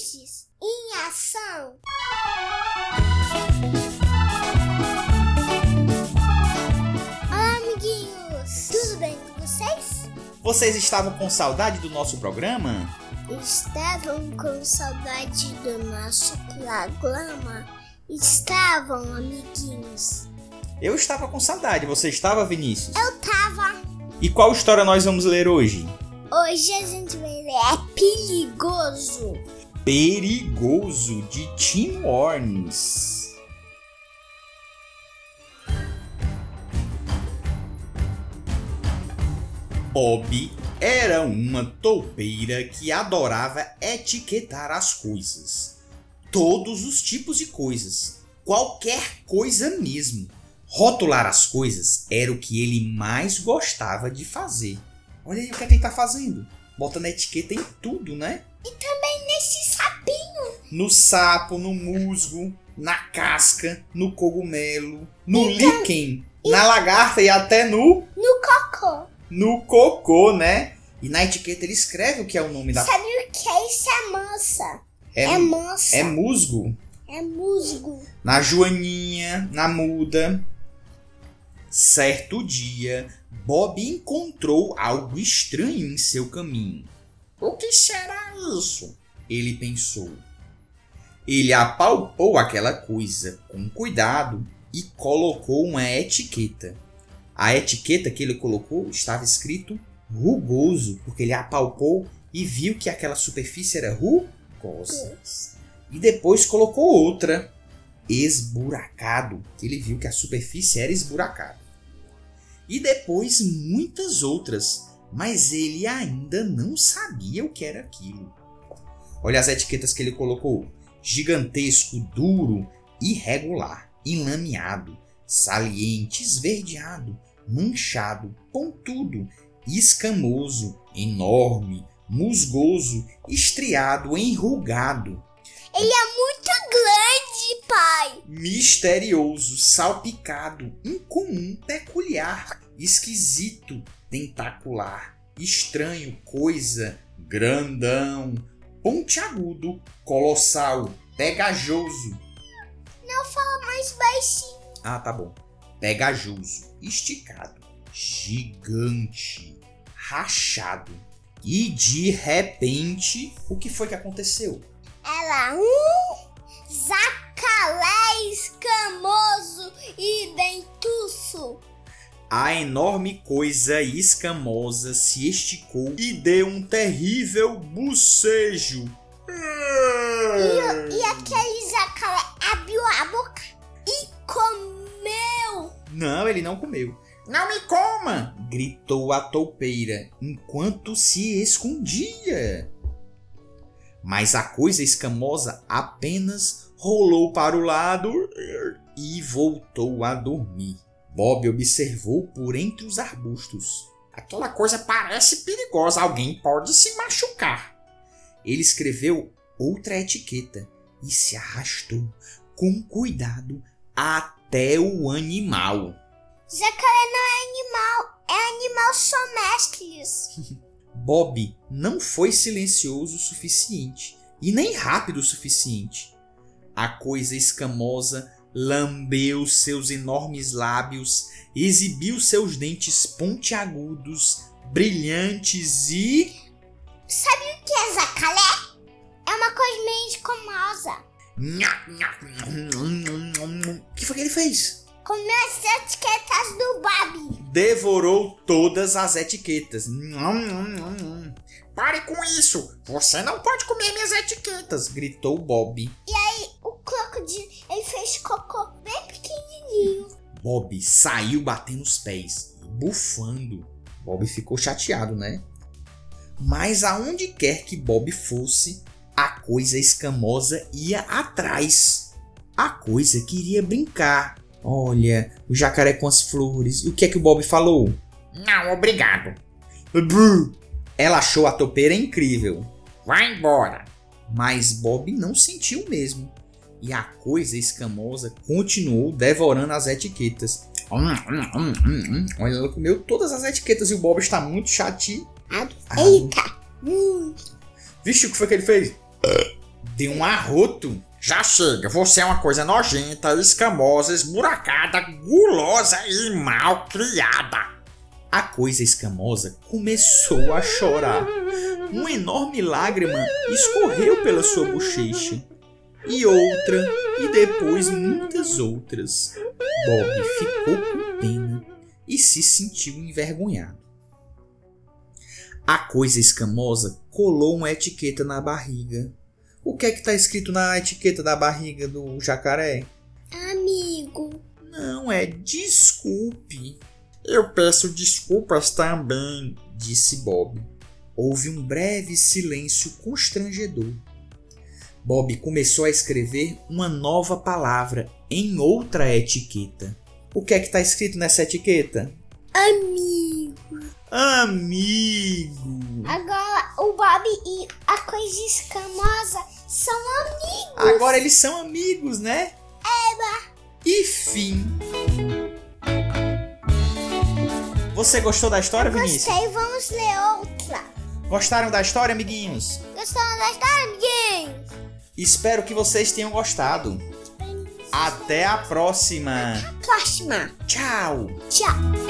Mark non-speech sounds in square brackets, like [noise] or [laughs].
Birds em ação. Olá, amiguinhos. Tudo bem com vocês? Vocês estavam com saudade do nosso programa? Estavam com saudade do nosso programa? Estavam, amiguinhos. Eu estava com saudade. Você estava, Vinícius? Eu tava. E qual história nós vamos ler hoje? Hoje a gente vai ler É Perigoso. Perigoso de Tim Warnes. Bob era uma toupeira que adorava etiquetar as coisas. Todos os tipos de coisas. Qualquer coisa mesmo. Rotular as coisas era o que ele mais gostava de fazer. Olha aí o que, é que ele tá fazendo. Botando etiqueta em tudo, né? E também sapinho. No sapo, no musgo, na casca, no cogumelo, no líquen, na lagarta e até no No cocô. no cocô, né? E na etiqueta ele escreve o que é o nome da Sabe o que é isso? É mansa. é, É mansa. é musgo. É musgo. Na joaninha, na muda. Certo dia, Bob encontrou algo estranho em seu caminho. O que será isso? Ele pensou. Ele apalpou aquela coisa com cuidado e colocou uma etiqueta. A etiqueta que ele colocou estava escrito rugoso, porque ele apalpou e viu que aquela superfície era rugosa. E depois colocou outra, esburacado, que ele viu que a superfície era esburacada. E depois muitas outras, mas ele ainda não sabia o que era aquilo. Olha as etiquetas que ele colocou: gigantesco, duro, irregular, enlameado, saliente, esverdeado, manchado, pontudo, escamoso, enorme, musgoso, estriado, enrugado, Ele é muito grande, pai. misterioso, salpicado, incomum, peculiar, esquisito, tentacular, estranho, coisa, grandão, pontiagudo, colossal, pegajoso. Não fala mais baixinho. Ah, tá bom. Pegajoso, esticado, gigante, rachado. E de repente, o que foi que aconteceu? Ela um zacalé A enorme coisa escamosa se esticou e deu um terrível bocejo. E, e aquele zacalé abriu a boca e comeu. Não, ele não comeu. Não me coma! gritou a toupeira enquanto se escondia. Mas a coisa escamosa apenas rolou para o lado e voltou a dormir. Bob observou por entre os arbustos. Aquela coisa parece perigosa, alguém pode se machucar. Ele escreveu outra etiqueta e se arrastou com cuidado até o animal. Jacaré não é animal, é animal somestres. [laughs] Bob não foi silencioso o suficiente e nem rápido o suficiente. A coisa escamosa lambeu seus enormes lábios, exibiu seus dentes pontiagudos, brilhantes e. Sabe o que é zacalé? É uma coisa meio escamosa. O que foi que ele fez? Comeu as etiquetas do Babi. Devorou todas as etiquetas. Pare com isso! Você não pode comer minhas etiquetas! gritou Bob. Ele fez cocô bem pequenininho. Bob saiu batendo os pés bufando. Bob ficou chateado, né? Mas aonde quer que Bob fosse, a coisa escamosa ia atrás. A coisa queria brincar. Olha, o jacaré com as flores. E o que é que o Bob falou? Não, obrigado. Ela achou a topeira incrível. Vai embora. Mas Bob não sentiu mesmo. E a coisa escamosa continuou devorando as etiquetas. Olha, ela comeu todas as etiquetas e o Bob está muito chateado. Eita. Hum, Vixe, o que foi que ele fez? Deu um arroto. Já chega, você é uma coisa nojenta, escamosa, esburacada, gulosa e mal criada. A coisa escamosa começou a chorar. Uma enorme lágrima escorreu pela sua bochecha. E outra, e depois muitas outras. Bob ficou com pena e se sentiu envergonhado. A coisa escamosa colou uma etiqueta na barriga. O que é que está escrito na etiqueta da barriga do jacaré? Amigo. Não, é desculpe, Eu peço desculpas também. disse Bob. Houve um breve silêncio constrangedor. Bob começou a escrever uma nova palavra em outra etiqueta. O que é que está escrito nessa etiqueta? Amigo. Amigo. Agora o Bob e a coisa escamosa são amigos. Agora eles são amigos, né? E fim. Você gostou da história, Vinícius? Gostei, vamos ler outra. Gostaram da história, amiguinhos? Gostaram da história, amiguinhos? Espero que vocês tenham gostado. Até a próxima. Próxima. Tchau. Tchau.